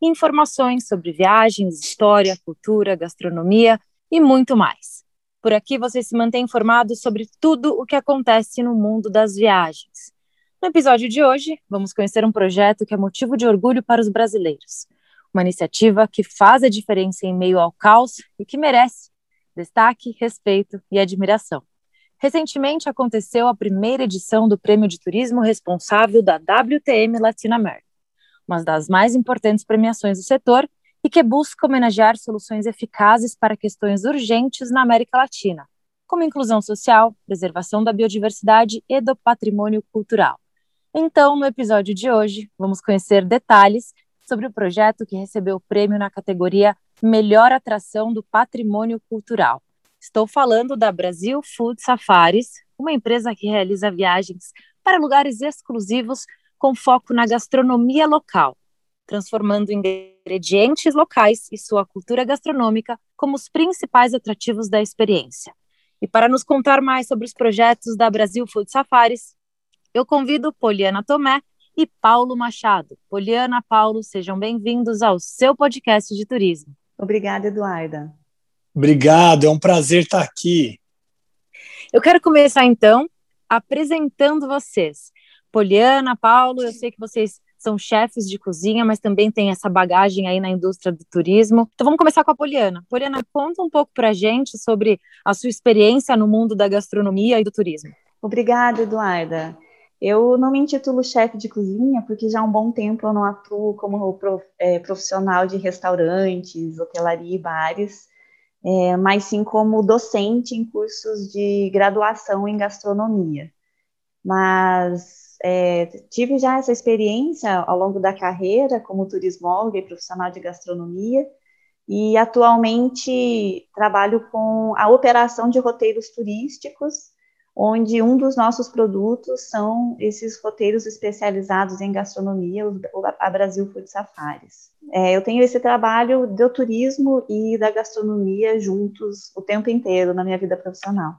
e informações sobre viagens, história, cultura, gastronomia e muito mais. Por aqui você se mantém informado sobre tudo o que acontece no mundo das viagens. No episódio de hoje, vamos conhecer um projeto que é motivo de orgulho para os brasileiros. Uma iniciativa que faz a diferença em meio ao caos e que merece destaque, respeito e admiração. Recentemente aconteceu a primeira edição do Prêmio de Turismo responsável da WTM Latinoamérica, uma das mais importantes premiações do setor e que busca homenagear soluções eficazes para questões urgentes na América Latina, como inclusão social, preservação da biodiversidade e do patrimônio cultural. Então, no episódio de hoje, vamos conhecer detalhes sobre o projeto que recebeu o prêmio na categoria Melhor Atração do Patrimônio Cultural. Estou falando da Brasil Food Safaris, uma empresa que realiza viagens para lugares exclusivos com foco na gastronomia local, transformando ingredientes locais e sua cultura gastronômica como os principais atrativos da experiência. E para nos contar mais sobre os projetos da Brasil Food Safaris, eu convido Poliana Tomé e Paulo Machado. Poliana, Paulo, sejam bem-vindos ao seu podcast de turismo. Obrigada, Eduarda. Obrigado, é um prazer estar aqui. Eu quero começar então apresentando vocês. Poliana, Paulo, eu sei que vocês são chefes de cozinha, mas também tem essa bagagem aí na indústria do turismo. Então vamos começar com a Poliana. Poliana, conta um pouco para a gente sobre a sua experiência no mundo da gastronomia e do turismo. Obrigada, Eduarda. Eu não me intitulo chefe de cozinha porque já há um bom tempo eu não atuo como é, profissional de restaurantes, hotelaria e bares, é, mas sim como docente em cursos de graduação em gastronomia. Mas é, tive já essa experiência ao longo da carreira como turismóloga e profissional de gastronomia, e atualmente trabalho com a operação de roteiros turísticos, onde um dos nossos produtos são esses roteiros especializados em gastronomia, a Brasil Food Safaris. É, eu tenho esse trabalho do turismo e da gastronomia juntos o tempo inteiro na minha vida profissional.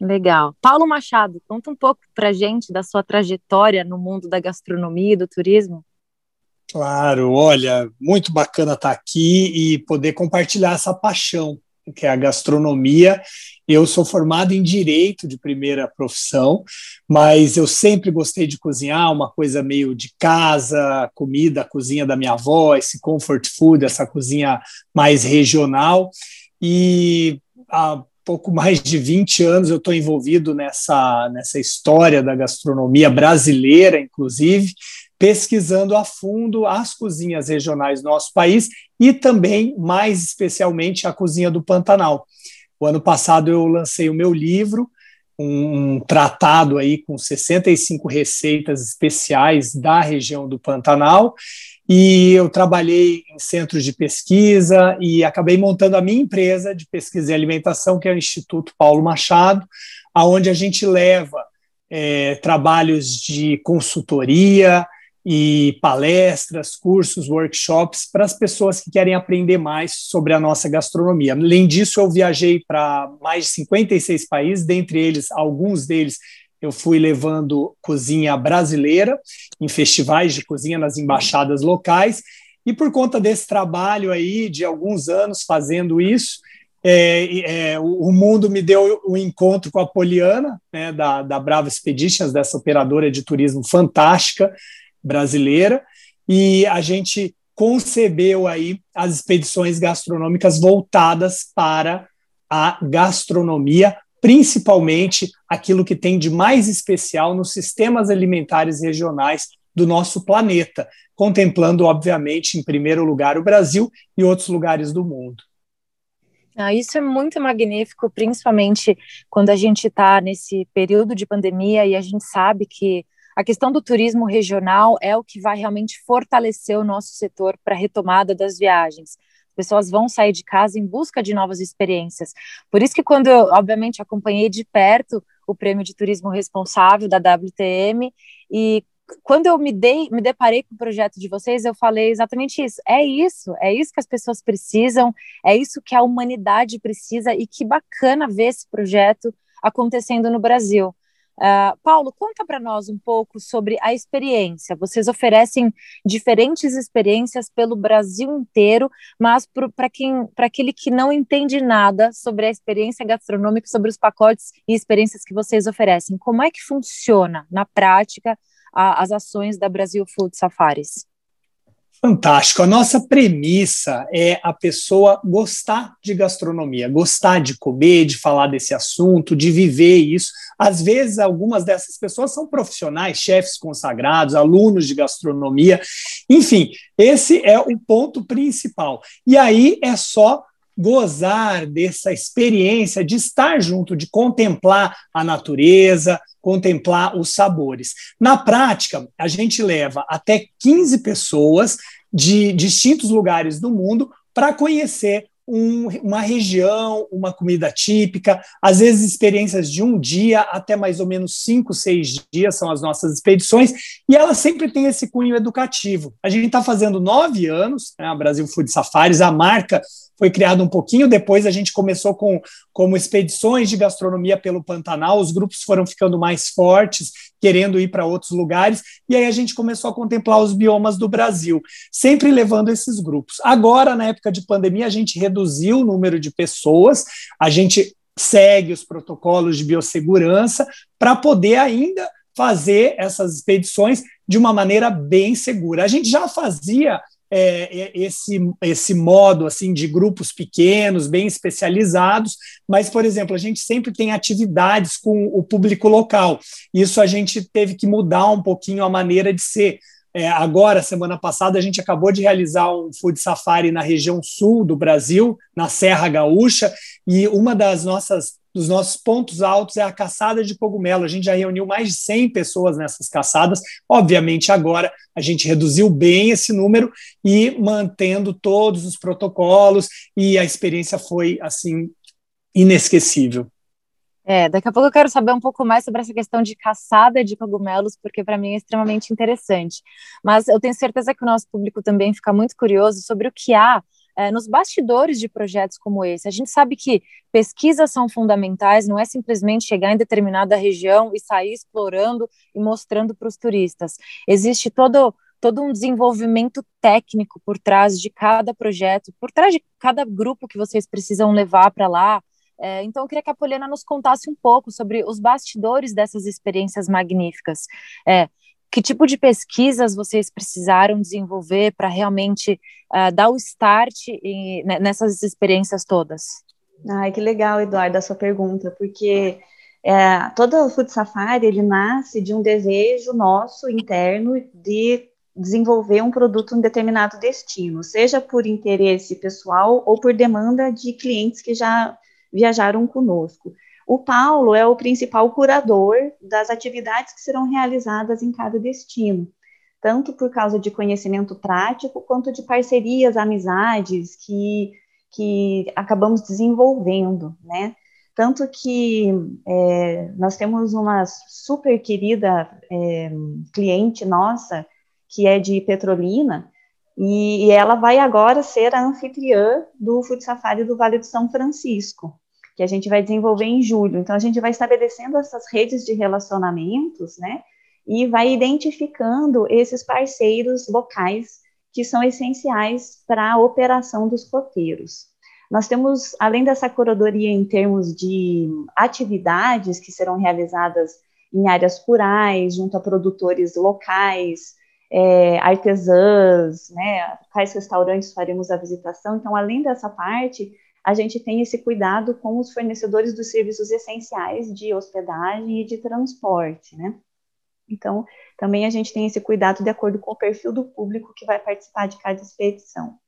Legal. Paulo Machado, conta um pouco para gente da sua trajetória no mundo da gastronomia e do turismo. Claro, olha, muito bacana estar aqui e poder compartilhar essa paixão que é a gastronomia. Eu sou formado em direito de primeira profissão, mas eu sempre gostei de cozinhar, uma coisa meio de casa, comida, a cozinha da minha avó, esse comfort food, essa cozinha mais regional. E a pouco mais de 20 anos eu estou envolvido nessa, nessa história da gastronomia brasileira, inclusive, pesquisando a fundo as cozinhas regionais do nosso país e também, mais especialmente, a cozinha do Pantanal. O ano passado eu lancei o meu livro, um tratado aí com 65 receitas especiais da região do Pantanal, e eu trabalhei em centros de pesquisa e acabei montando a minha empresa de pesquisa e alimentação, que é o Instituto Paulo Machado, aonde a gente leva é, trabalhos de consultoria e palestras, cursos, workshops para as pessoas que querem aprender mais sobre a nossa gastronomia. Além disso, eu viajei para mais de 56 países, dentre eles, alguns deles eu fui levando cozinha brasileira em festivais de cozinha nas embaixadas locais. E por conta desse trabalho aí, de alguns anos fazendo isso, é, é, o mundo me deu o um encontro com a Poliana, né, da, da Brava Expeditions, dessa operadora de turismo fantástica brasileira, e a gente concebeu aí as expedições gastronômicas voltadas para a gastronomia principalmente aquilo que tem de mais especial nos sistemas alimentares regionais do nosso planeta, contemplando, obviamente, em primeiro lugar o Brasil e outros lugares do mundo. Ah, isso é muito magnífico, principalmente quando a gente está nesse período de pandemia e a gente sabe que a questão do turismo regional é o que vai realmente fortalecer o nosso setor para a retomada das viagens. As pessoas vão sair de casa em busca de novas experiências. Por isso que quando eu, obviamente, acompanhei de perto o Prêmio de Turismo Responsável da WTM e quando eu me dei, me deparei com o projeto de vocês, eu falei exatamente isso. É isso, é isso que as pessoas precisam, é isso que a humanidade precisa e que bacana ver esse projeto acontecendo no Brasil. Uh, Paulo, conta para nós um pouco sobre a experiência. Vocês oferecem diferentes experiências pelo Brasil inteiro, mas para quem, para aquele que não entende nada sobre a experiência gastronômica, sobre os pacotes e experiências que vocês oferecem, como é que funciona na prática a, as ações da Brasil Food Safaris? Fantástico. A nossa premissa é a pessoa gostar de gastronomia, gostar de comer, de falar desse assunto, de viver isso. Às vezes, algumas dessas pessoas são profissionais, chefes consagrados, alunos de gastronomia. Enfim, esse é o ponto principal. E aí é só gozar dessa experiência de estar junto, de contemplar a natureza, contemplar os sabores. Na prática, a gente leva até 15 pessoas de distintos lugares do mundo para conhecer um, uma região, uma comida típica, às vezes experiências de um dia até mais ou menos cinco, seis dias são as nossas expedições, e ela sempre tem esse cunho educativo. A gente está fazendo nove anos, né, a Brasil Food Safaris, a marca foi criada um pouquinho depois, a gente começou com como expedições de gastronomia pelo Pantanal, os grupos foram ficando mais fortes, querendo ir para outros lugares, e aí a gente começou a contemplar os biomas do Brasil, sempre levando esses grupos. Agora, na época de pandemia, a gente reduziu o número de pessoas, a gente segue os protocolos de biossegurança para poder ainda fazer essas expedições de uma maneira bem segura. A gente já fazia é, é, esse, esse modo assim de grupos pequenos, bem especializados, mas, por exemplo, a gente sempre tem atividades com o público local. Isso a gente teve que mudar um pouquinho a maneira de ser. É, agora, semana passada, a gente acabou de realizar um food safari na região sul do Brasil, na Serra Gaúcha, e uma das nossas dos nossos pontos altos é a caçada de cogumelo. A gente já reuniu mais de 100 pessoas nessas caçadas. Obviamente, agora a gente reduziu bem esse número e mantendo todos os protocolos, e a experiência foi assim inesquecível. É, daqui a pouco eu quero saber um pouco mais sobre essa questão de caçada de cogumelos, porque para mim é extremamente interessante. Mas eu tenho certeza que o nosso público também fica muito curioso sobre o que há é, nos bastidores de projetos como esse. A gente sabe que pesquisas são fundamentais, não é simplesmente chegar em determinada região e sair explorando e mostrando para os turistas. Existe todo todo um desenvolvimento técnico por trás de cada projeto, por trás de cada grupo que vocês precisam levar para lá. É, então, eu queria que a Poliana nos contasse um pouco sobre os bastidores dessas experiências magníficas. É, que tipo de pesquisas vocês precisaram desenvolver para realmente uh, dar o start em, né, nessas experiências todas? Ai, que legal, Eduardo, a sua pergunta, porque é, todo o Food Safari, ele nasce de um desejo nosso interno de desenvolver um produto em determinado destino, seja por interesse pessoal ou por demanda de clientes que já viajaram conosco. O Paulo é o principal curador das atividades que serão realizadas em cada destino, tanto por causa de conhecimento prático, quanto de parcerias, amizades que, que acabamos desenvolvendo, né? Tanto que é, nós temos uma super querida é, cliente nossa, que é de Petrolina, e, e, ela vai agora ser a anfitriã do Food Safari do Vale do São Francisco que a gente vai desenvolver em julho. Então, a gente vai estabelecendo essas redes de relacionamentos, né? E vai identificando esses parceiros locais que são essenciais para a operação dos roteiros. Nós temos, além dessa curadoria em termos de atividades que serão realizadas em áreas rurais, junto a produtores locais, é, artesãs, né, quais restaurantes faremos a visitação. Então, além dessa parte, a gente tem esse cuidado com os fornecedores dos serviços essenciais de hospedagem e de transporte, né? Então, também a gente tem esse cuidado de acordo com o perfil do público que vai participar de cada expedição.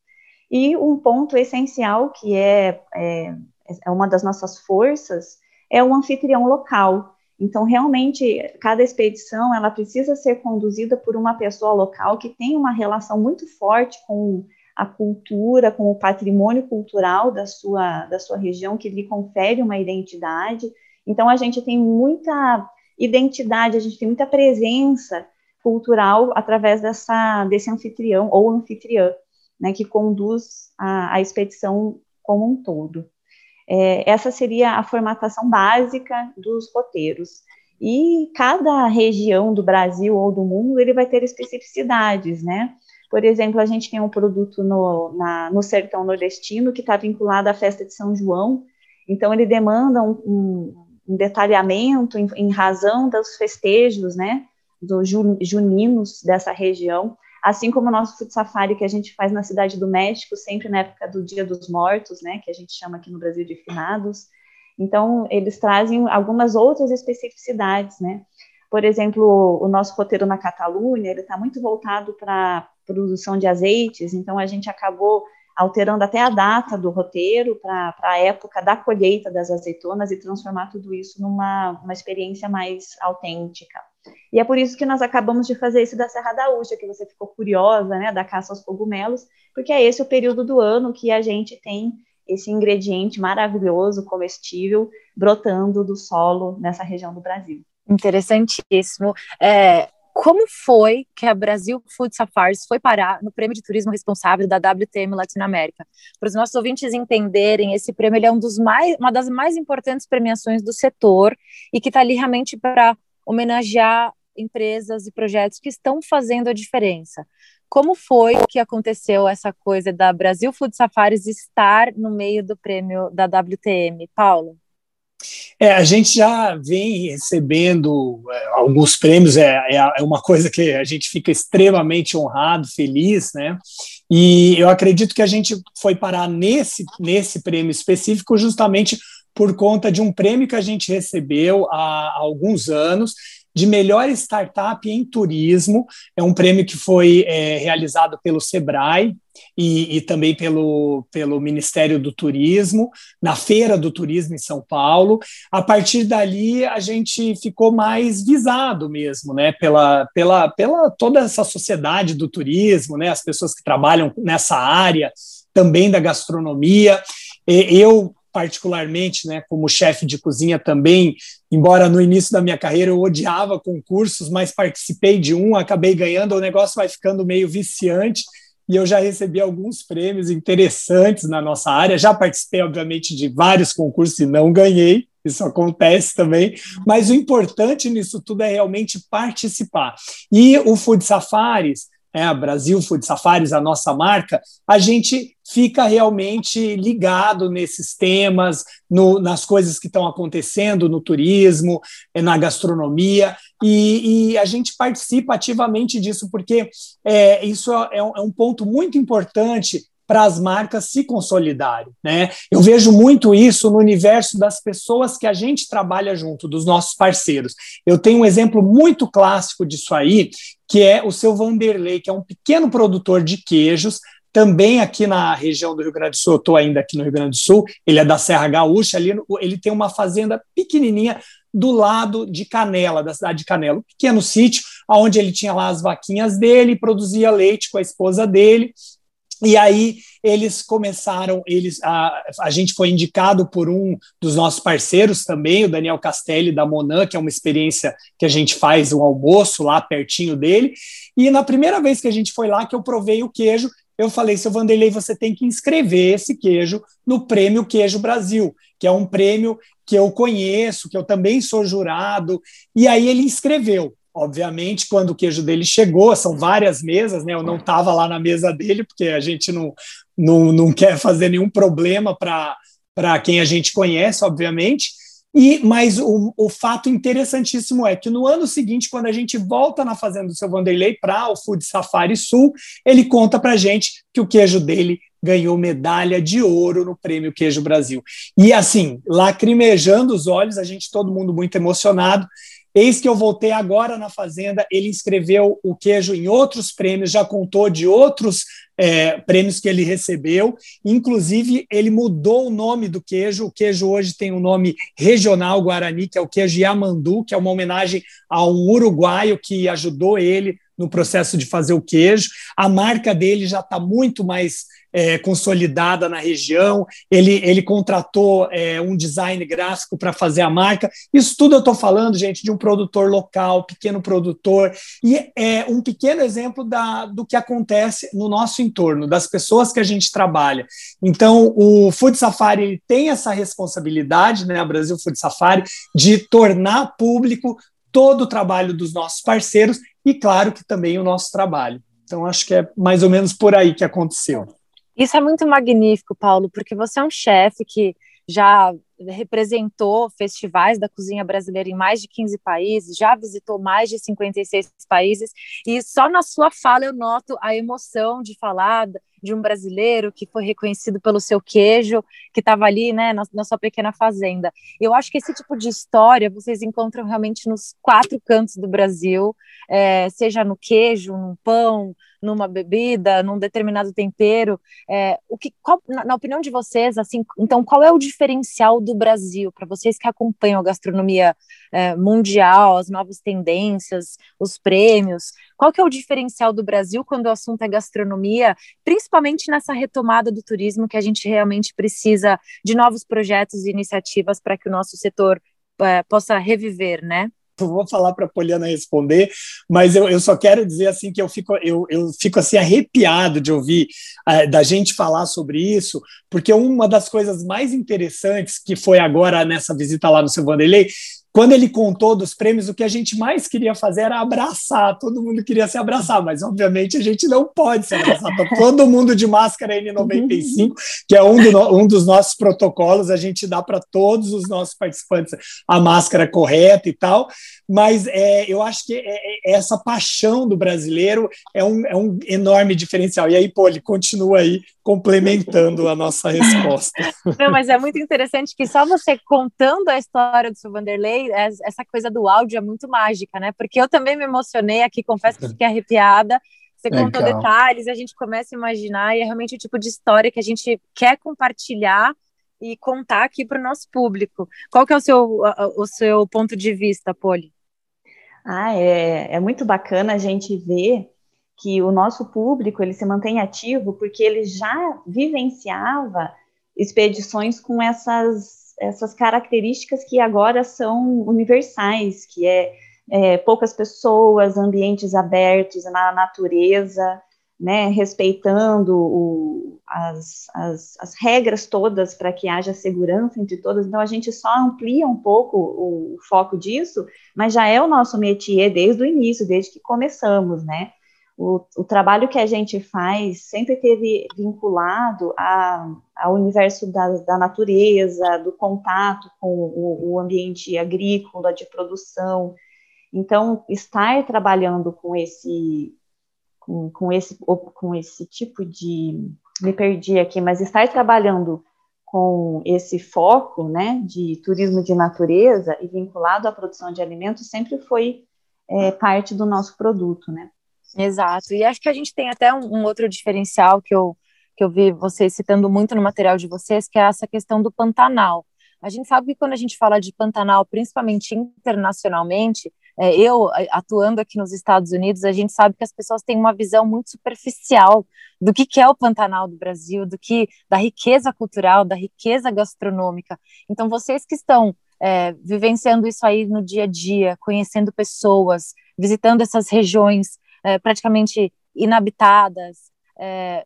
E um ponto essencial, que é, é, é uma das nossas forças, é o anfitrião local. Então, realmente, cada expedição ela precisa ser conduzida por uma pessoa local que tem uma relação muito forte com a cultura, com o patrimônio cultural da sua, da sua região, que lhe confere uma identidade. Então, a gente tem muita identidade, a gente tem muita presença cultural através dessa, desse anfitrião ou anfitriã, né, que conduz a, a expedição como um todo. É, essa seria a formatação básica dos roteiros. E cada região do Brasil ou do mundo ele vai ter especificidades, né? Por exemplo, a gente tem um produto no, na, no sertão nordestino que está vinculado à festa de São João, então ele demanda um, um, um detalhamento em, em, razão dos festejos, né, dos juninos dessa região, assim como o nosso food safari que a gente faz na Cidade do México, sempre na época do Dia dos Mortos, né, que a gente chama aqui no Brasil de finados. Então, eles trazem algumas outras especificidades, né? Por exemplo, o nosso roteiro na Catalunha, ele está muito voltado para produção de azeites, então a gente acabou alterando até a data do roteiro para a época da colheita das azeitonas e transformar tudo isso numa uma experiência mais autêntica. E é por isso que nós acabamos de fazer esse da Serra da Úlcia, que você ficou curiosa, né, da caça aos cogumelos, porque é esse o período do ano que a gente tem esse ingrediente maravilhoso, comestível, brotando do solo nessa região do Brasil. Interessantíssimo. É, como foi que a Brasil Food Safaris foi parar no prêmio de turismo responsável da WTM Latinoamérica? Para os nossos ouvintes entenderem, esse prêmio é um dos mais, uma das mais importantes premiações do setor e que está ali realmente para homenagear empresas e projetos que estão fazendo a diferença. Como foi que aconteceu essa coisa da Brasil Food Safaris estar no meio do prêmio da WTM? Paulo? É, a gente já vem recebendo é, alguns prêmios, é, é, é, uma coisa que a gente fica extremamente honrado, feliz, né? E eu acredito que a gente foi parar nesse, nesse prêmio específico justamente por conta de um prêmio que a gente recebeu há, há alguns anos, de melhor startup em turismo. É um prêmio que foi é, realizado pelo Sebrae e, e, também pelo, pelo Ministério do Turismo, na Feira do Turismo em São Paulo. A partir dali, a gente ficou mais visado mesmo, né, pela, pela, pela toda essa sociedade do turismo, né, as pessoas que trabalham nessa área, também da gastronomia. Eu particularmente, né, como chefe de cozinha também, embora no início da minha carreira eu odiava concursos, mas participei de um, acabei ganhando, o negócio vai ficando meio viciante e eu já recebi alguns prêmios interessantes na nossa área. Já participei, obviamente, de vários concursos e não ganhei, isso acontece também, mas o importante nisso tudo é realmente participar. E o Food Safaris, é, Brasil Food Safaris, a nossa marca, a gente fica realmente ligado nesses temas, no, nas coisas que estão acontecendo no turismo, é, na gastronomia, e, e, a gente participa ativamente disso, porque é, isso é, é um ponto muito importante para as marcas se consolidarem. Né? Eu vejo muito isso no universo das pessoas que a gente trabalha junto, dos nossos parceiros. Eu tenho um exemplo muito clássico disso aí, que é o seu Vanderlei, que é um pequeno produtor de queijos, também aqui na região do Rio Grande do Sul, eu estou ainda aqui no Rio Grande do Sul, ele é da Serra Gaúcha, ali ele tem uma fazenda pequenininha do lado de Canela, da cidade de Canela, um pequeno sítio, onde ele tinha lá as vaquinhas dele, produzia leite com a esposa dele, e aí eles começaram, eles a, a gente foi indicado por um dos nossos parceiros também, o Daniel Castelli da Monan, que é uma experiência que a gente faz um almoço lá pertinho dele. E na primeira vez que a gente foi lá, que eu provei o queijo, eu falei, seu Vanderlei, você tem que inscrever esse queijo no Prêmio Queijo Brasil, que é um prêmio que eu conheço, que eu também sou jurado. E aí ele inscreveu. Obviamente, quando o queijo dele chegou, são várias mesas, né? Eu não estava lá na mesa dele, porque a gente não, não, não quer fazer nenhum problema para quem a gente conhece, obviamente. E Mas o, o fato interessantíssimo é que no ano seguinte, quando a gente volta na fazenda do seu Vanderlei para o Food Safari Sul, ele conta para gente que o queijo dele ganhou medalha de ouro no Prêmio Queijo Brasil. E assim, lacrimejando os olhos, a gente, todo mundo muito emocionado. Eis que eu voltei agora na Fazenda, ele inscreveu o queijo em outros prêmios, já contou de outros é, prêmios que ele recebeu. Inclusive, ele mudou o nome do queijo. O queijo hoje tem o um nome regional Guarani, que é o queijo Yamandu, que é uma homenagem a um uruguaio que ajudou ele no processo de fazer o queijo. A marca dele já está muito mais é, consolidada na região, ele, ele contratou é, um design gráfico para fazer a marca. Isso tudo eu estou falando, gente, de um produtor local, pequeno produtor, e é um pequeno exemplo da, do que acontece no nosso entorno, das pessoas que a gente trabalha. Então, o Food Safari tem essa responsabilidade, né, a Brasil Food Safari, de tornar público todo o trabalho dos nossos parceiros e, claro, que também o nosso trabalho. Então, acho que é mais ou menos por aí que aconteceu. Isso é muito magnífico, Paulo, porque você é um chefe que já representou festivais da cozinha brasileira em mais de 15 países, já visitou mais de 56 países, e só na sua fala eu noto a emoção de falar de um brasileiro que foi reconhecido pelo seu queijo, que estava ali né, na, na, sua pequena fazenda. Eu acho que esse tipo de história vocês encontram realmente nos quatro cantos do Brasil, é, seja no queijo, no pão, numa bebida, num determinado tempero. É, o que, qual, na, na, opinião de vocês, assim, então, qual é o diferencial do Brasil para vocês que acompanham a gastronomia é, mundial, as novas tendências, os prêmios? Qual que é o diferencial do Brasil quando o assunto é gastronomia, principalmente nessa retomada do turismo que a gente realmente precisa de novos projetos e iniciativas para que o nosso setor é, possa reviver, né? Vou falar para a Poliana responder, mas eu, eu só quero dizer assim que eu fico, eu, eu fico assim arrepiado de ouvir uh, da gente falar sobre isso, porque uma das coisas mais interessantes que foi agora nessa visita lá no seu Vanderlei quando ele contou dos prêmios, o que a gente mais queria fazer era abraçar, todo mundo queria se abraçar, mas obviamente a gente não pode se abraçar. Tá todo mundo de máscara N95, que é um, do, um dos nossos protocolos, a gente dá para todos os nossos participantes a máscara correta e tal, mas é, eu acho que é, é, essa paixão do brasileiro é um, é um enorme diferencial. E aí, ele continua aí complementando a nossa resposta. Não, mas é muito interessante que só você contando a história do seu Vanderlei, essa coisa do áudio é muito mágica, né? Porque eu também me emocionei aqui, confesso que fiquei arrepiada. Você contou detalhes, a gente começa a imaginar, e é realmente o tipo de história que a gente quer compartilhar e contar aqui para o nosso público. Qual que é o seu, o seu ponto de vista, Poli? Ah, é, é muito bacana a gente ver que o nosso público ele se mantém ativo porque ele já vivenciava expedições com essas, essas características que agora são universais, que é, é poucas pessoas, ambientes abertos na natureza, né, respeitando o, as, as, as, regras todas para que haja segurança entre todas. Então, a gente só amplia um pouco o, o, foco disso, mas já é o nosso métier desde o início, desde que começamos, né? O, o trabalho que a gente faz sempre teve vinculado a, ao universo da, da natureza, do contato com o, o ambiente agrícola, de produção. Então, estar trabalhando com esse com, com, esse, com esse tipo de. Me perdi aqui, mas estar trabalhando com esse foco né, de turismo de natureza e vinculado à produção de alimentos sempre foi é, parte do nosso produto, né? Exato, e acho que a gente tem até um, um, outro diferencial que eu, que eu vi vocês citando muito no material de vocês, que é essa questão do Pantanal. A gente sabe que quando a gente fala de Pantanal, principalmente internacionalmente, é, eu atuando aqui nos Estados Unidos, a gente sabe que as pessoas têm uma visão muito superficial do que, que é o Pantanal do Brasil, do que da riqueza cultural, da riqueza gastronômica. Então, vocês que estão é, vivenciando isso aí no dia a dia, conhecendo pessoas, visitando essas regiões é, praticamente inabitadas, é,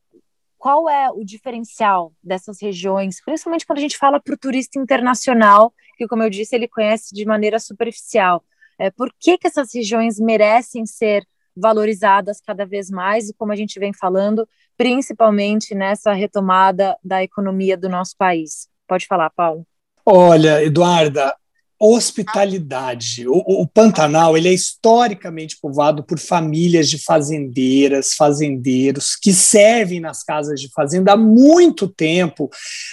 qual é o diferencial dessas regiões, principalmente quando a gente fala para o turista internacional, que, como eu disse, ele conhece de maneira superficial. É, por que, que essas regiões merecem ser valorizadas cada vez mais, e como a gente vem falando, principalmente nessa retomada da economia do nosso país? Pode falar, Paulo. Olha, Eduarda, hospitalidade. O, o, Pantanal ele é historicamente povoado por famílias de fazendeiras, fazendeiros que servem nas casas de fazenda há muito tempo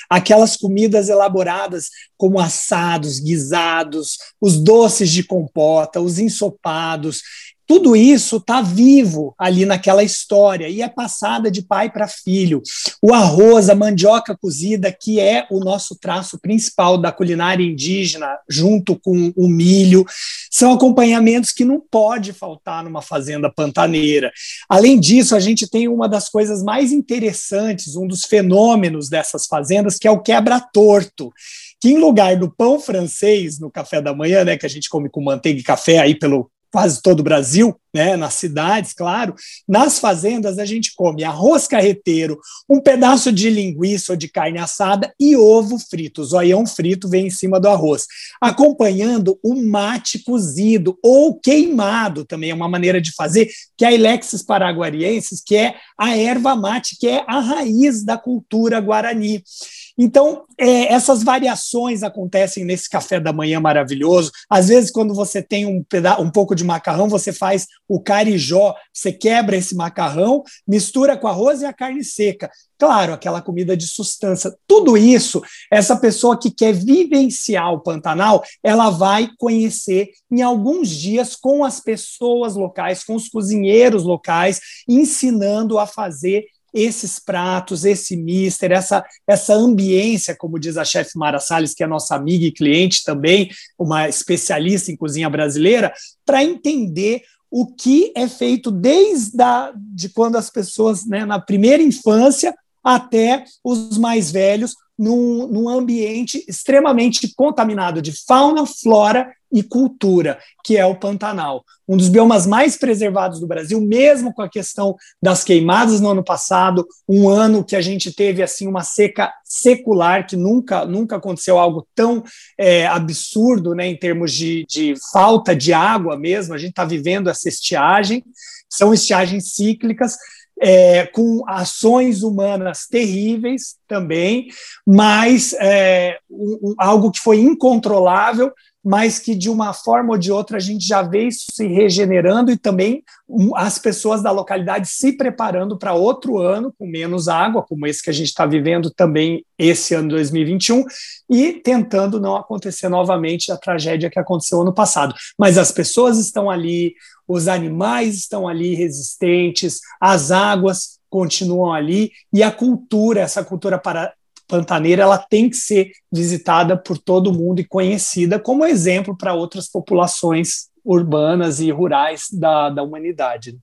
aquelas comidas elaboradas como assados, guisados, os doces de compota, os ensopados tudo isso está vivo ali naquela história e é passada de pai para filho. O arroz, a mandioca cozida, que é o nosso traço principal da culinária indígena, junto com o milho, são acompanhamentos que não pode faltar numa fazenda pantaneira. Além disso, a gente tem uma das coisas mais interessantes, um dos fenômenos dessas fazendas, que é o quebra-torto que em lugar do pão francês no café da manhã, né, que a gente come com manteiga e café aí pelo quase todo o Brasil, né, nas cidades, claro, nas fazendas a gente come arroz carreteiro, um pedaço de linguiça ou de carne assada e ovo frito. O zoião frito vem em cima do arroz, acompanhando o mate cozido ou queimado, também é uma maneira de fazer, que é a Ilexis paraguariensis, que é a erva mate, que é a raiz da cultura guarani. Então, é, essas variações acontecem nesse café da manhã maravilhoso. Às vezes, quando você tem um, um pouco de macarrão, você faz o carijó, você quebra esse macarrão, mistura com arroz e a carne seca. Claro, aquela comida de sustância. Tudo isso, essa pessoa que quer vivenciar o Pantanal, ela vai conhecer em alguns dias com as pessoas locais, com os cozinheiros locais, ensinando a fazer esses pratos, esse mister, essa, essa ambiência, como diz a chefe Mara Salles, que é nossa amiga e cliente também, uma especialista em cozinha brasileira, para entender o que é feito desde a, de quando as pessoas, né, na primeira infância, até os mais velhos, num, num ambiente extremamente contaminado de fauna, flora e cultura, que é o Pantanal. Um dos biomas mais preservados do Brasil, mesmo com a questão das queimadas no ano passado, um ano que a gente teve assim uma seca secular, que nunca, nunca aconteceu algo tão é, absurdo né, em termos de, de falta de água mesmo, a gente está vivendo essa estiagem, são estiagens cíclicas, é, com ações humanas terríveis também, mas é, um, algo que foi incontrolável, mas que de uma forma ou de outra a gente já vê isso se regenerando e também as pessoas da localidade se preparando para outro ano com menos água, como esse que a gente está vivendo também esse ano 2021, e tentando não acontecer novamente a tragédia que aconteceu ano passado. Mas as pessoas estão ali, os animais estão ali resistentes, as águas continuam ali e a cultura, essa cultura para, pantaneira ela tem que ser visitada por todo mundo e conhecida como exemplo para outras populações urbanas e rurais da, da humanidade.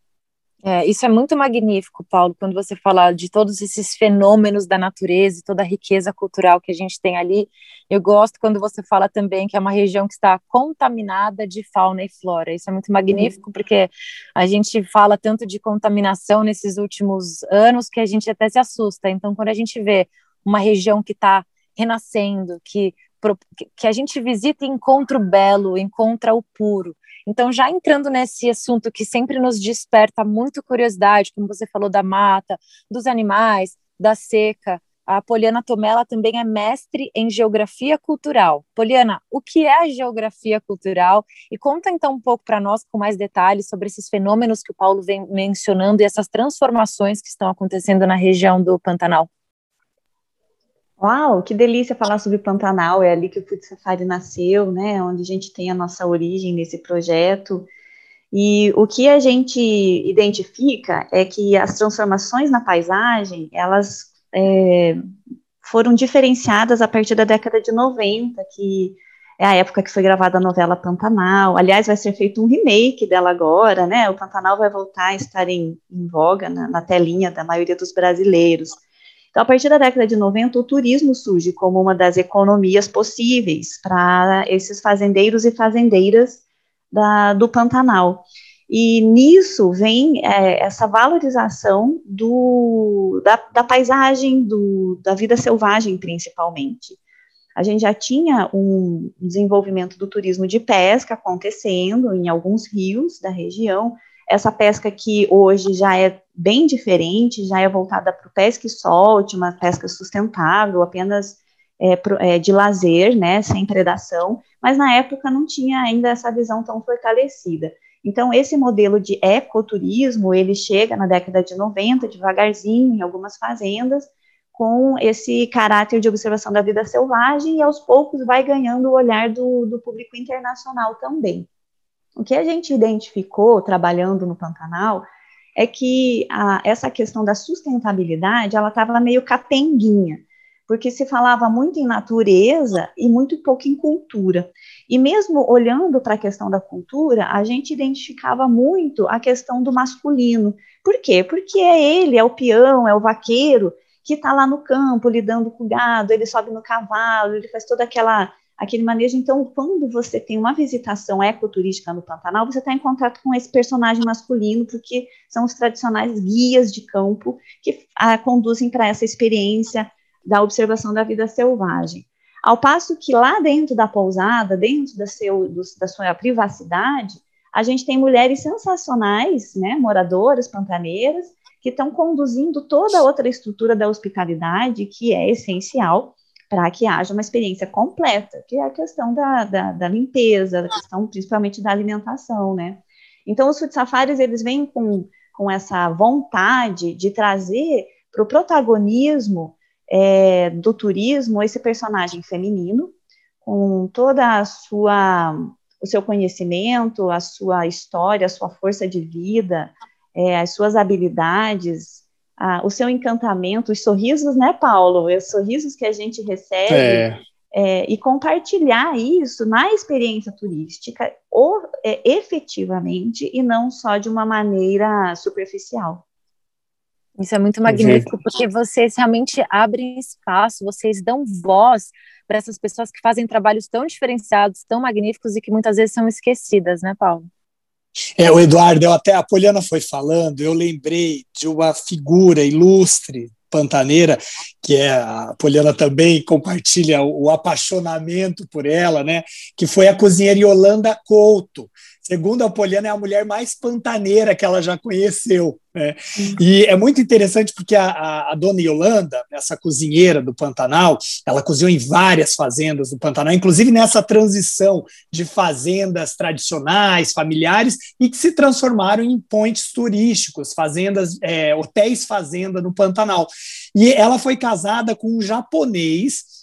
É, isso é muito magnífico, Paulo, quando você fala de todos esses fenômenos da natureza e toda a riqueza cultural que a gente tem ali. Eu gosto quando você fala também que é uma região que está contaminada de fauna e flora. Isso é muito magnífico, porque a gente fala tanto de contaminação nesses últimos anos que a gente até se assusta. Então, quando a gente vê uma região que está renascendo, que, que a gente visita e encontra o belo, encontra o puro. Então, já entrando nesse assunto que sempre nos desperta muito curiosidade, como você falou da mata, dos animais, da seca, a Poliana Tomela também é mestre em geografia cultural. Poliana, o que é a geografia cultural? E conta então um pouco para nós com mais detalhes sobre esses fenômenos que o Paulo vem mencionando e essas transformações que estão acontecendo na região do Pantanal. Uau, que delícia falar sobre Pantanal, é ali que o Food Safari nasceu, né, onde a gente tem a nossa origem nesse projeto. E o que a gente identifica é que as transformações na paisagem, elas é, foram diferenciadas a partir da década de 90, que é a época que foi gravada a novela Pantanal. Aliás, vai ser feito um remake dela agora, né? O Pantanal vai voltar a estar em, em voga na, na telinha da maioria dos brasileiros. Então, a partir da década de 90, o turismo surge como uma das economias possíveis para esses fazendeiros e fazendeiras da, do Pantanal. E nisso vem é, essa valorização do, da, da paisagem, do, da vida selvagem, principalmente. A gente já tinha um desenvolvimento do turismo de pesca acontecendo em alguns rios da região, essa pesca que hoje já é bem diferente, já é voltada para o pesca e solte, uma pesca sustentável, apenas é, é, de lazer, né, sem predação, mas na época não tinha ainda essa visão tão fortalecida. Então, esse modelo de ecoturismo, ele chega na década de 90, devagarzinho, em algumas fazendas, com esse caráter de observação da vida selvagem e, aos poucos, vai ganhando o olhar do, do público internacional também. O que a gente identificou, trabalhando no Pantanal, é que a, essa questão da sustentabilidade, ela estava meio capenguinha porque se falava muito em natureza e muito pouco em cultura. E mesmo olhando para a questão da cultura, a gente identificava muito a questão do masculino. Por quê? Porque é ele, é o peão, é o vaqueiro que está lá no campo lidando com o gado, ele sobe no cavalo, ele faz toda aquela aquele manejo. Então, quando você tem uma visitação ecoturística no Pantanal, você está em contato com esse personagem masculino, porque são os tradicionais guias de campo que ah, conduzem para essa experiência da observação da vida selvagem. Ao passo que lá dentro da pousada, dentro da, seu, do, da sua privacidade, a gente tem mulheres sensacionais, né, moradoras pantaneiras, que estão conduzindo toda outra estrutura da hospitalidade, que é essencial para que haja uma experiência completa, que é a questão da, da, da limpeza, a questão principalmente da alimentação, né? Então, os food safaris, eles vêm com, com essa vontade de trazer para o protagonismo é, do turismo esse personagem feminino, com toda a sua o seu conhecimento, a sua história, a sua força de vida, é, as suas habilidades, a, o seu encantamento, os sorrisos, né, Paulo? Os sorrisos que a gente recebe. É. É, e compartilhar isso na experiência turística ou, é, efetivamente e não só de uma maneira superficial. Isso é muito magnífico, porque vocês realmente abrem espaço, vocês dão voz para essas pessoas que fazem trabalhos tão diferenciados, tão magníficos e que muitas vezes são esquecidas, né, Paulo? É, o Eduardo, eu até a Poliana foi falando, eu lembrei de uma figura ilustre pantaneira, que é a Poliana também compartilha o, o apaixonamento por ela, né? Que foi a cozinheira Yolanda Couto, Segundo a Poliana, é a mulher mais pantaneira que ela já conheceu. Né? E é muito interessante porque a, a, a, dona Yolanda, essa cozinheira do Pantanal, ela cozinhou em várias fazendas do Pantanal, inclusive nessa transição de fazendas tradicionais, familiares, e que se transformaram em pontes turísticos, fazendas, é, hotéis fazenda no Pantanal. E ela foi casada com um japonês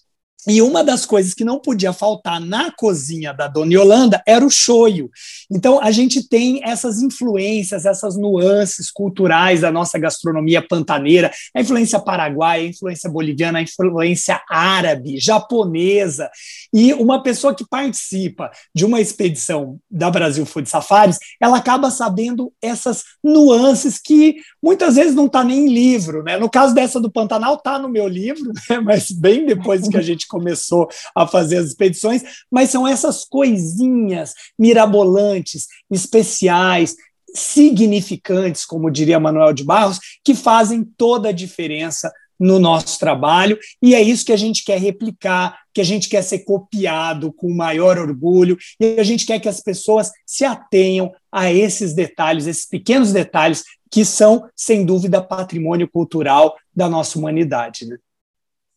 e uma das coisas que não podia faltar na cozinha da Dona Yolanda era o shoyu. Então, a gente tem essas influências, essas nuances culturais da nossa gastronomia pantaneira, a influência paraguaia, a influência boliviana, a influência árabe, japonesa. E uma pessoa que participa de uma expedição da Brasil Food Safaris, ela acaba sabendo essas nuances que muitas vezes não está nem em livro. Né? No caso dessa do Pantanal, está no meu livro, né? mas bem depois que a gente começou a fazer as expedições, mas são essas coisinhas mirabolantes, especiais, significantes, como diria Manuel de Barros, que fazem toda a diferença no nosso trabalho, e é isso que a gente quer replicar, que a gente quer ser copiado com maior orgulho, e a gente quer que as pessoas se atenham a esses detalhes, esses pequenos detalhes que são, sem dúvida, patrimônio cultural da nossa humanidade. Né?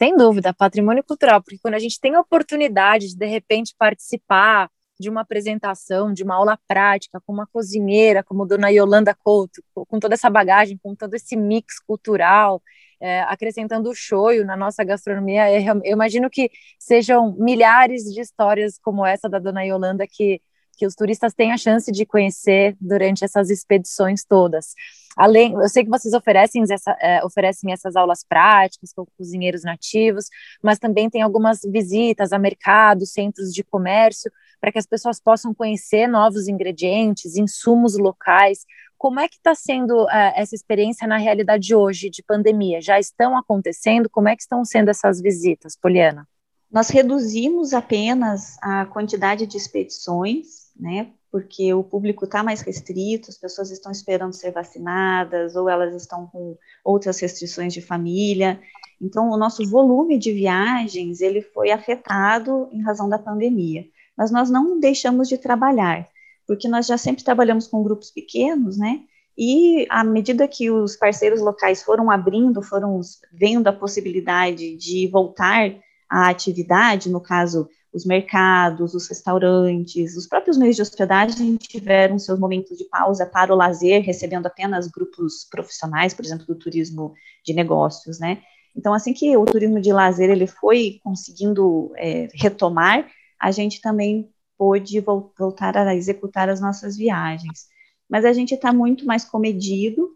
Sem dúvida, patrimônio cultural, porque quando a gente tem a oportunidade de, de repente, participar de uma apresentação, de uma aula prática, com uma cozinheira, como Dona Yolanda Couto, com toda essa bagagem, com todo esse mix cultural, é, acrescentando o shoyu na nossa gastronomia, é, eu imagino que sejam milhares de histórias como essa da Dona Yolanda que, que os turistas têm a chance de conhecer durante essas expedições todas. Além, eu sei que vocês oferecem, essa, é, oferecem essas aulas práticas com cozinheiros nativos, mas também tem algumas visitas a mercados, centros de comércio, para que as pessoas possam conhecer novos ingredientes, insumos locais. Como é que está sendo é, essa experiência na realidade hoje de pandemia? Já estão acontecendo? Como é que estão sendo essas visitas, Poliana? Nós reduzimos apenas a quantidade de expedições, né, porque o público está mais restrito, as pessoas estão esperando ser vacinadas, ou elas estão com outras restrições de família. Então, o nosso volume de viagens, ele foi afetado em razão da pandemia. Mas nós não deixamos de trabalhar, porque nós já sempre trabalhamos com grupos pequenos, né? E à medida que os parceiros locais foram abrindo, foram vendo a possibilidade de voltar a atividade, no caso, os mercados, os restaurantes, os próprios meios de hospedagem tiveram seus momentos de pausa para o lazer, recebendo apenas grupos profissionais, por exemplo, do turismo de negócios, né? Então, assim que o turismo de lazer ele foi conseguindo é, retomar, a gente também pôde voltar a executar as nossas viagens. Mas a gente está muito mais comedido,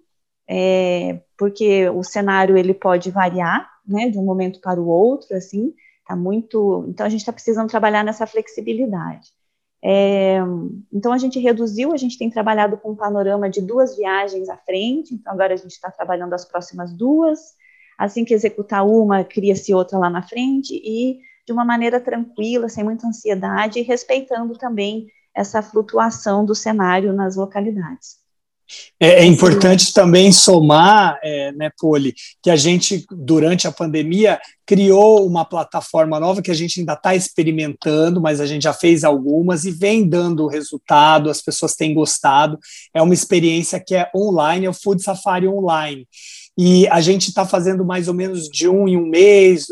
é, porque o cenário ele pode variar, né, de um momento para o outro, assim, tá muito. Então a gente está precisando trabalhar nessa flexibilidade. É, então a gente reduziu, a gente tem trabalhado com um panorama de duas viagens à frente, então agora a gente está trabalhando as próximas duas, assim que executar uma, cria-se outra lá na frente, e de uma maneira tranquila, sem muita ansiedade, respeitando também essa flutuação do cenário nas localidades. É, é importante também somar, é, né, Poli, que a gente, durante a pandemia, criou uma plataforma nova que a gente ainda está experimentando, mas a gente já fez algumas e vem dando resultado, as pessoas têm gostado. É uma experiência que é online, é o Food Safari Online e a gente está fazendo mais ou menos de um em um mês,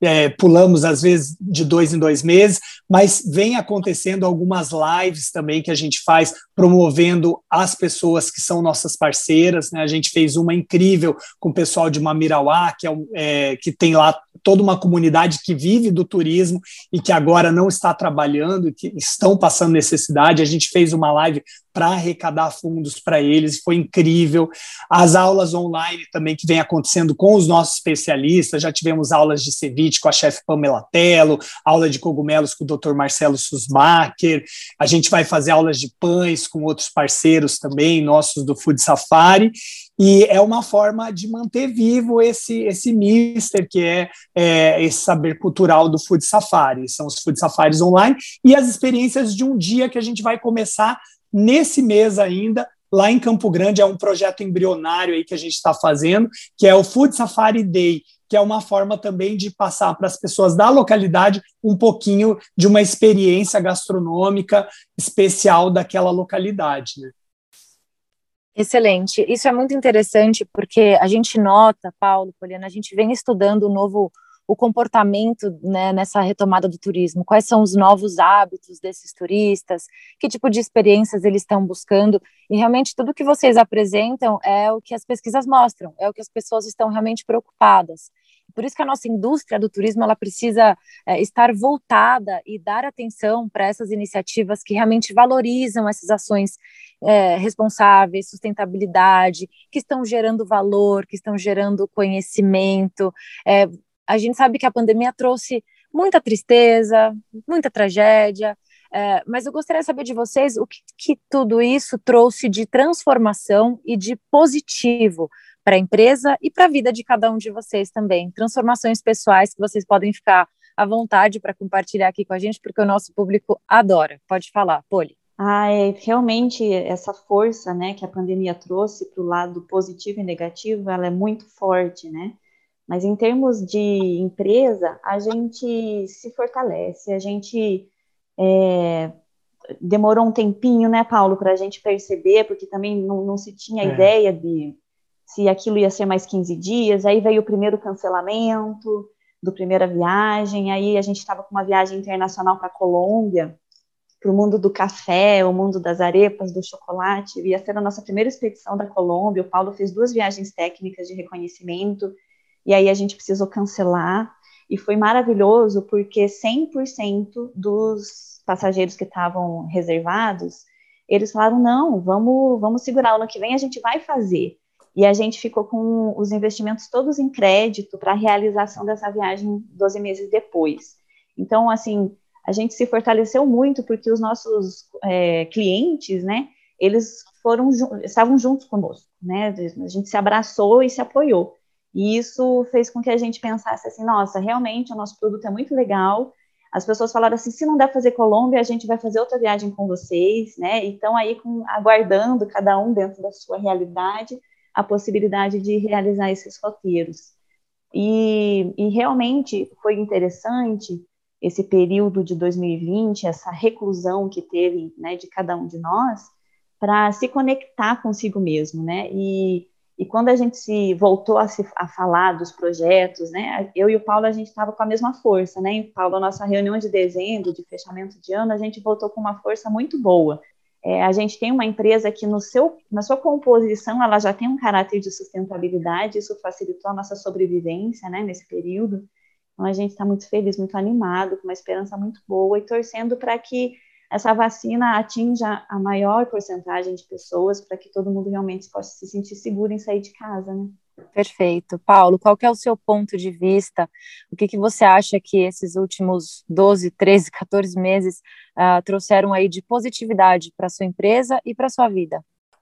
é, pulamos às vezes de dois em dois meses, mas vem acontecendo algumas lives também que a gente faz promovendo as pessoas que são nossas parceiras. Né? A gente fez uma incrível com o pessoal de Mamirauá, que, é, é, que tem lá toda uma comunidade que vive do turismo e que agora não está trabalhando, que estão passando necessidade. A gente fez uma live para arrecadar fundos para eles, foi incrível. As aulas online também que vem acontecendo com os nossos especialistas, já tivemos aulas de ceviche com a chefe Pamela Tello, aula de cogumelos com o Dr. Marcelo Susmacher, a gente vai fazer aulas de pães com outros parceiros também, nossos do Food Safari, e é uma forma de manter vivo esse esse mister que é, é, esse saber cultural do Food Safari, são os Food Safaris online e as experiências de um dia que a gente vai começar nesse mês ainda, lá em Campo Grande, é um projeto embrionário aí que a gente está fazendo, que é o Food Safari Day, que é uma forma também de passar para as pessoas da localidade um pouquinho de uma experiência gastronômica especial daquela localidade. Né? Excelente. Isso é muito interessante porque a gente nota, Paulo, Poliana, a gente vem estudando o novo o comportamento né, nessa retomada do turismo, quais são os novos hábitos desses turistas, que tipo de experiências eles estão buscando, e realmente tudo que vocês apresentam é o que as pesquisas mostram, é o que as pessoas estão realmente preocupadas. Por isso que a nossa indústria do turismo ela precisa é, estar voltada e dar atenção para essas iniciativas que realmente valorizam essas ações é, responsáveis, sustentabilidade, que estão gerando valor, que estão gerando conhecimento, é, a gente sabe que a pandemia trouxe muita tristeza, muita tragédia, é, mas eu gostaria de saber de vocês o que, que tudo isso trouxe de transformação e de positivo para a empresa e para a vida de cada um de vocês também. Transformações pessoais que vocês podem ficar à vontade para compartilhar aqui com a gente, porque o nosso público adora. Pode falar, Poli. Ah, é, realmente essa força né, que a pandemia trouxe para o lado positivo e negativo, ela é muito forte, né? Mas em termos de empresa, a gente se fortalece, a gente é, demorou um tempinho, né, Paulo, para a gente perceber, porque também não, não se tinha é. ideia de se aquilo ia ser mais 15 dias, aí veio o primeiro cancelamento do primeira viagem, aí a gente estava com uma viagem internacional para a Colômbia, para o mundo do café, o mundo das arepas, do chocolate, ia ser a nossa primeira expedição da Colômbia, o Paulo fez duas viagens técnicas de reconhecimento, e aí a gente precisou cancelar, e foi maravilhoso porque 100% dos passageiros que estavam reservados, eles falaram, não, vamos, vamos segurar, ano que vem a gente vai fazer. E a gente ficou com os investimentos todos em crédito para a realização dessa viagem 12 meses depois. Então, assim, a gente se fortaleceu muito porque os nossos é, clientes, né, eles foram estavam juntos conosco, né? A gente se abraçou e se apoiou. E isso fez com que a gente pensasse assim, nossa, realmente o nosso produto é muito legal. As pessoas falaram assim, se não der fazer Colômbia, a gente vai fazer outra viagem com vocês, né? E estão aí com, aguardando cada um dentro da sua realidade a possibilidade de realizar esses roteiros. E, e realmente foi interessante esse período de 2020, essa reclusão que teve, né, de cada um de nós, para se conectar consigo mesmo, né? E E quando a gente se voltou a, se, a falar dos projetos, né, eu e o Paulo, a gente estava com a mesma força, né, e Paulo, a nossa reunião de dezembro, de fechamento de ano, a gente voltou com uma força muito boa. É, a gente tem uma empresa que no seu, na sua composição, ela já tem um caráter de sustentabilidade, isso facilitou a nossa sobrevivência, né, nesse período. Então, a gente está muito feliz, muito animado, com uma esperança muito boa e torcendo para que essa vacina atinja a maior porcentagem de pessoas para que todo mundo realmente possa se sentir seguro em sair de casa, né? Perfeito. Paulo, qual é o seu ponto de vista? O que, que você acha que esses últimos 12, 13, 14 meses uh, trouxeram aí de positividade para sua empresa e para sua vida?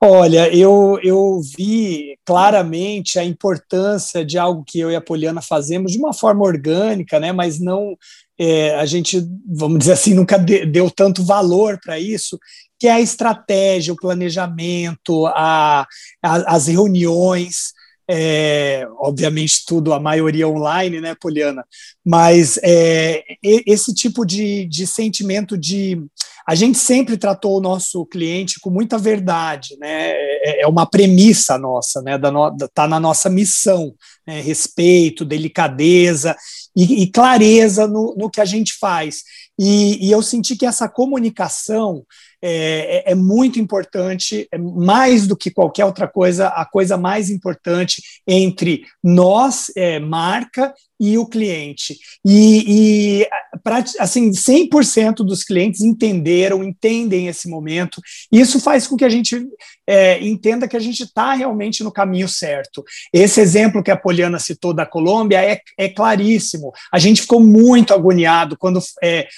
Olha, eu, eu vi claramente a importância de algo que eu e a Poliana fazemos de uma forma orgânica, né, mas não é, a gente, vamos dizer assim, nunca de, deu tanto valor para isso, que é a estratégia, o planejamento, a, a as reuniões, é, obviamente tudo, a maioria online, né, Poliana? Mas é, esse tipo de, de sentimento de a gente sempre tratou o nosso cliente com muita verdade, né? É, é uma premissa nossa, né? Da no, tá na nossa missão, né? respeito, delicadeza e, e clareza no, no, que a gente faz. E, e eu senti que essa comunicação é, é, é, muito importante, é mais do que qualquer outra coisa, a coisa mais importante entre nós, é, marca, e o cliente. E, e assim, 100% dos clientes entenderam, entendem esse momento. Isso faz com que a gente é, entenda que a gente está realmente no caminho certo. Esse exemplo que a Poliana citou da Colômbia é, é claríssimo. A gente ficou muito agoniado quando é,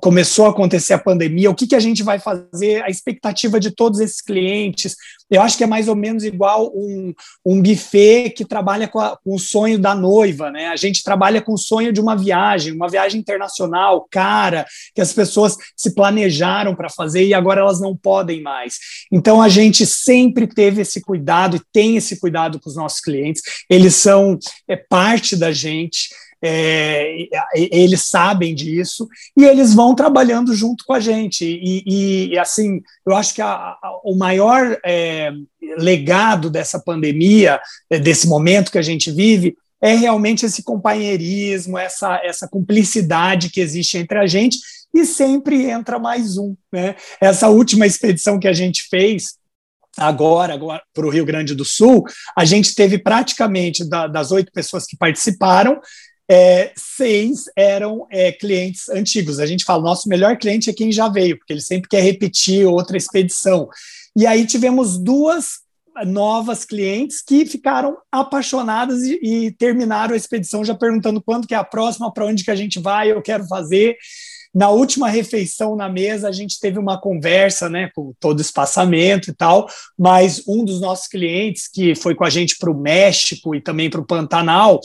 começou a acontecer a pandemia. O que, que a gente vai fazer? A expectativa de todos esses clientes. Eu acho que é mais ou menos igual um, um buffet que trabalha com, a, com o sonho da noiva, né? A gente trabalha com o sonho de uma viagem, uma viagem internacional, cara, que as pessoas se planejaram para fazer e agora elas não podem mais. Então a gente sempre teve esse cuidado e tem esse cuidado com os nossos clientes. Eles são é, parte da gente é, eles sabem disso e eles vão trabalhando junto com a gente. E, e assim, eu acho que a, a, o maior é, legado dessa pandemia, é, desse momento que a gente vive, é realmente esse companheirismo, essa, essa cumplicidade que existe entre a gente, e sempre entra mais um. Né? Essa última expedição que a gente fez, agora, agora para o Rio Grande do Sul, a gente teve praticamente da, das oito pessoas que participaram, é, seis eram é, clientes antigos. A gente fala, nosso melhor cliente é quem já veio, porque ele sempre quer repetir outra expedição. E aí tivemos duas novas clientes que ficaram apaixonadas e, e terminaram a expedição já perguntando quando que é a próxima, para onde que a gente vai, eu quero fazer. Na última refeição na mesa, a gente teve uma conversa, né, com todo espaçamento e tal, mas um dos nossos clientes, que foi com a gente para o México e também para o Pantanal,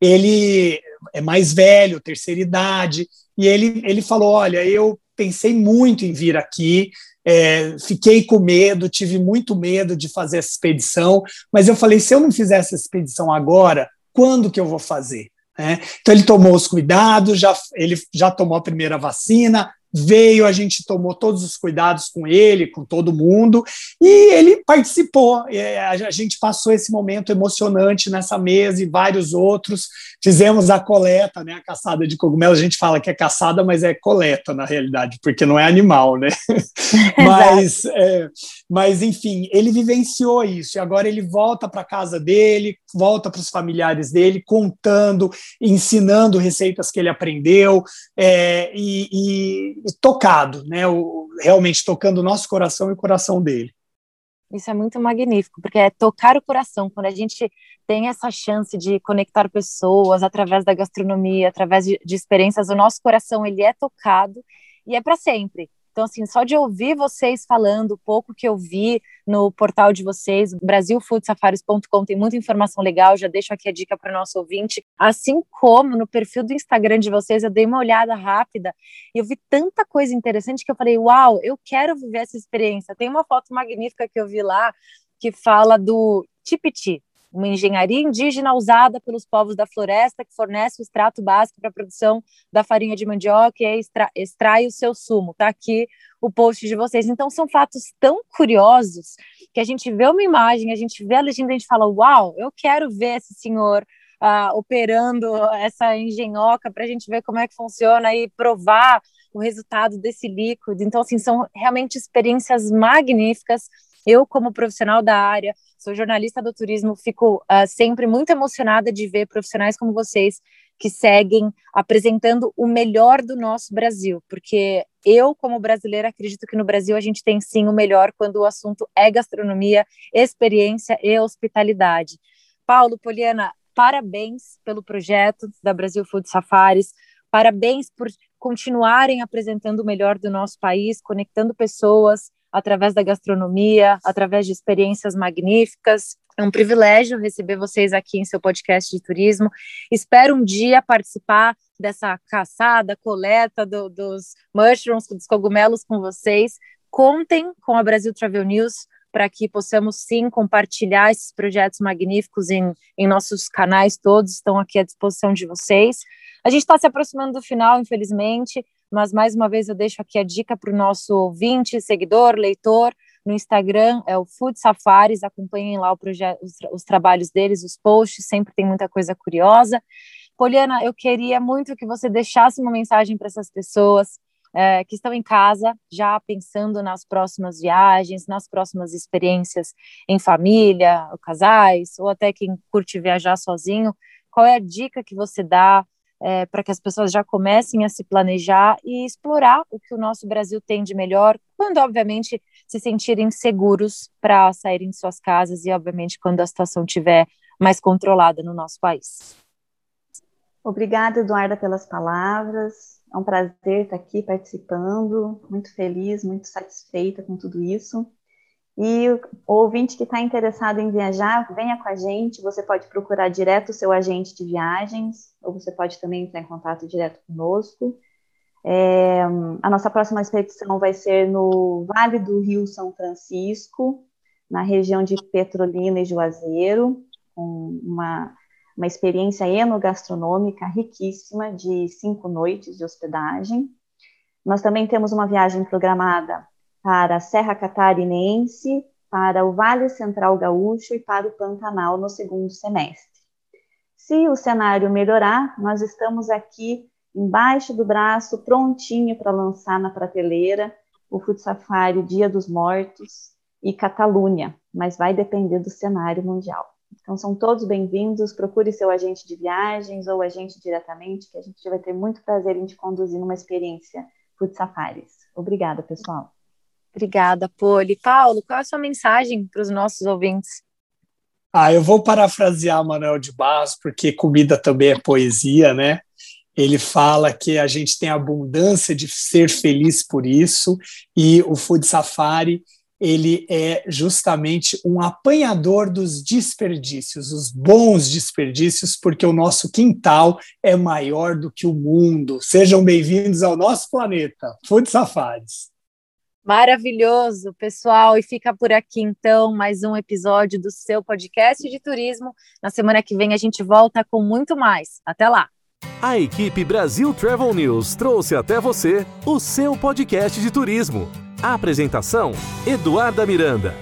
ele é mais velho, terceira idade, e ele, ele falou: Olha, eu pensei muito em vir aqui, é, fiquei com medo, tive muito medo de fazer essa expedição, mas eu falei: se eu não fizer essa expedição agora, quando que eu vou fazer? É, então ele tomou os cuidados, já, ele já tomou a primeira vacina, veio, a gente tomou todos os cuidados com ele, com todo mundo, e ele participou. A gente passou esse momento emocionante nessa mesa e vários outros. Fizemos a coleta, né, a caçada de cogumelos. A gente fala que é caçada, mas é coleta na realidade, porque não é animal, né? mas, é, mas, enfim, ele vivenciou isso e agora ele volta para casa dele, volta para os familiares dele, contando, ensinando receitas que ele aprendeu é, e, e, tocado, né? O, realmente tocando o nosso coração e o coração dele. Isso é muito magnífico, porque é tocar o coração. Quando a gente tem essa chance de conectar pessoas através da gastronomia, através de, de experiências, o nosso coração ele é tocado e é para sempre. Então, assim, só de ouvir vocês falando, o pouco que eu vi no portal de vocês, brasilfoodsafaris.com, tem muita informação legal, já deixo aqui a dica para o nosso ouvinte. Assim como no perfil do Instagram de vocês, eu dei uma olhada rápida e eu vi tanta coisa interessante que eu falei, uau, eu quero viver essa experiência. Tem uma foto magnífica que eu vi lá que fala do tipiti. Uma engenharia indígena usada pelos povos da floresta que fornece o extrato básico para a produção da farinha de mandioca e extra, extrai o seu sumo. Está aqui o post de vocês. Então, são fatos tão curiosos que a gente vê uma imagem, a gente vê a legenda e a gente fala: Uau, eu quero ver esse senhor uh, operando essa engenhoca para a gente ver como é que funciona e provar o resultado desse líquido. Então, assim, são realmente experiências magníficas eu, como profissional da área, sou jornalista do turismo, fico uh, sempre muito emocionada de ver profissionais como vocês que seguem apresentando o melhor do nosso Brasil, porque eu, como brasileira, acredito que no Brasil a gente tem sim o melhor quando o assunto é gastronomia, experiência e hospitalidade. Paulo, Poliana, parabéns pelo projeto da Brasil Food Safaris, parabéns por continuarem apresentando o melhor do nosso país, conectando pessoas, através da gastronomia, através de experiências magníficas. É um privilégio receber vocês aqui em seu podcast de turismo. Espero um dia participar dessa caçada, coleta do, dos mushrooms, dos cogumelos com vocês. Contem com a Brasil Travel News para que possamos sim compartilhar esses projetos magníficos em, em nossos canais todos, estão aqui à disposição de vocês. A gente está se aproximando do final, infelizmente, mas mais uma vez eu deixo aqui a dica para o nosso ouvinte, seguidor, leitor, no Instagram é o Food Safaris, acompanhem lá os, os, trabalhos deles, os posts, sempre tem muita coisa curiosa. Poliana, eu queria muito que você deixasse uma mensagem para essas pessoas é, que estão em casa, já pensando nas próximas viagens, nas próximas experiências em família, casais, ou até quem curte viajar sozinho. Qual é a dica que você dá é, para que as pessoas já comecem a se planejar e explorar o que o nosso Brasil tem de melhor, quando, obviamente, se sentirem seguros para saírem de suas casas e, obviamente, quando a situação estiver mais controlada no nosso país. Obrigada, Eduarda, pelas palavras. É um prazer estar aqui participando, muito feliz, muito satisfeita com tudo isso. E o ouvinte que está interessado em viajar, venha com a gente. Você pode procurar direto o seu agente de viagens, ou você pode também entrar em contato direto conosco. É, a nossa próxima expedição vai ser no Vale do Rio São Francisco, na região de Petrolina e Juazeiro, com uma, uma experiência enogastronômica riquíssima de cinco noites de hospedagem. Nós também temos uma viagem programada para a Serra Catarinense, para o Vale Central Gaúcho e para o Pantanal no segundo semestre. Se o cenário melhorar, nós estamos aqui embaixo do braço, prontinho para lançar na prateleira o Food Safari Dia dos Mortos e Catalunha, mas vai depender do cenário mundial. Então são todos bem-vindos, procure seu agente de viagens ou agente diretamente, que a gente vai ter muito prazer em te conduzir numa experiência Food Safaris. Obrigada, pessoal. Obrigada, Poli. Paulo, qual é a sua mensagem para os nossos ouvintes? Ah, eu vou parafrasear Manuel de Barros, porque comida também é poesia, né? Ele fala que a gente tem abundância de ser feliz por isso, e o Food Safari ele é justamente um apanhador dos desperdícios, os bons desperdícios, porque o nosso quintal é maior do que o mundo. Sejam bem-vindos ao nosso planeta, Food Safaris. Maravilhoso, pessoal. E fica por aqui então mais um episódio do seu podcast de turismo. Na semana que vem a gente volta com muito mais. Até lá. A equipe Brasil Travel News trouxe até você o seu podcast de turismo. A apresentação: Eduarda Miranda.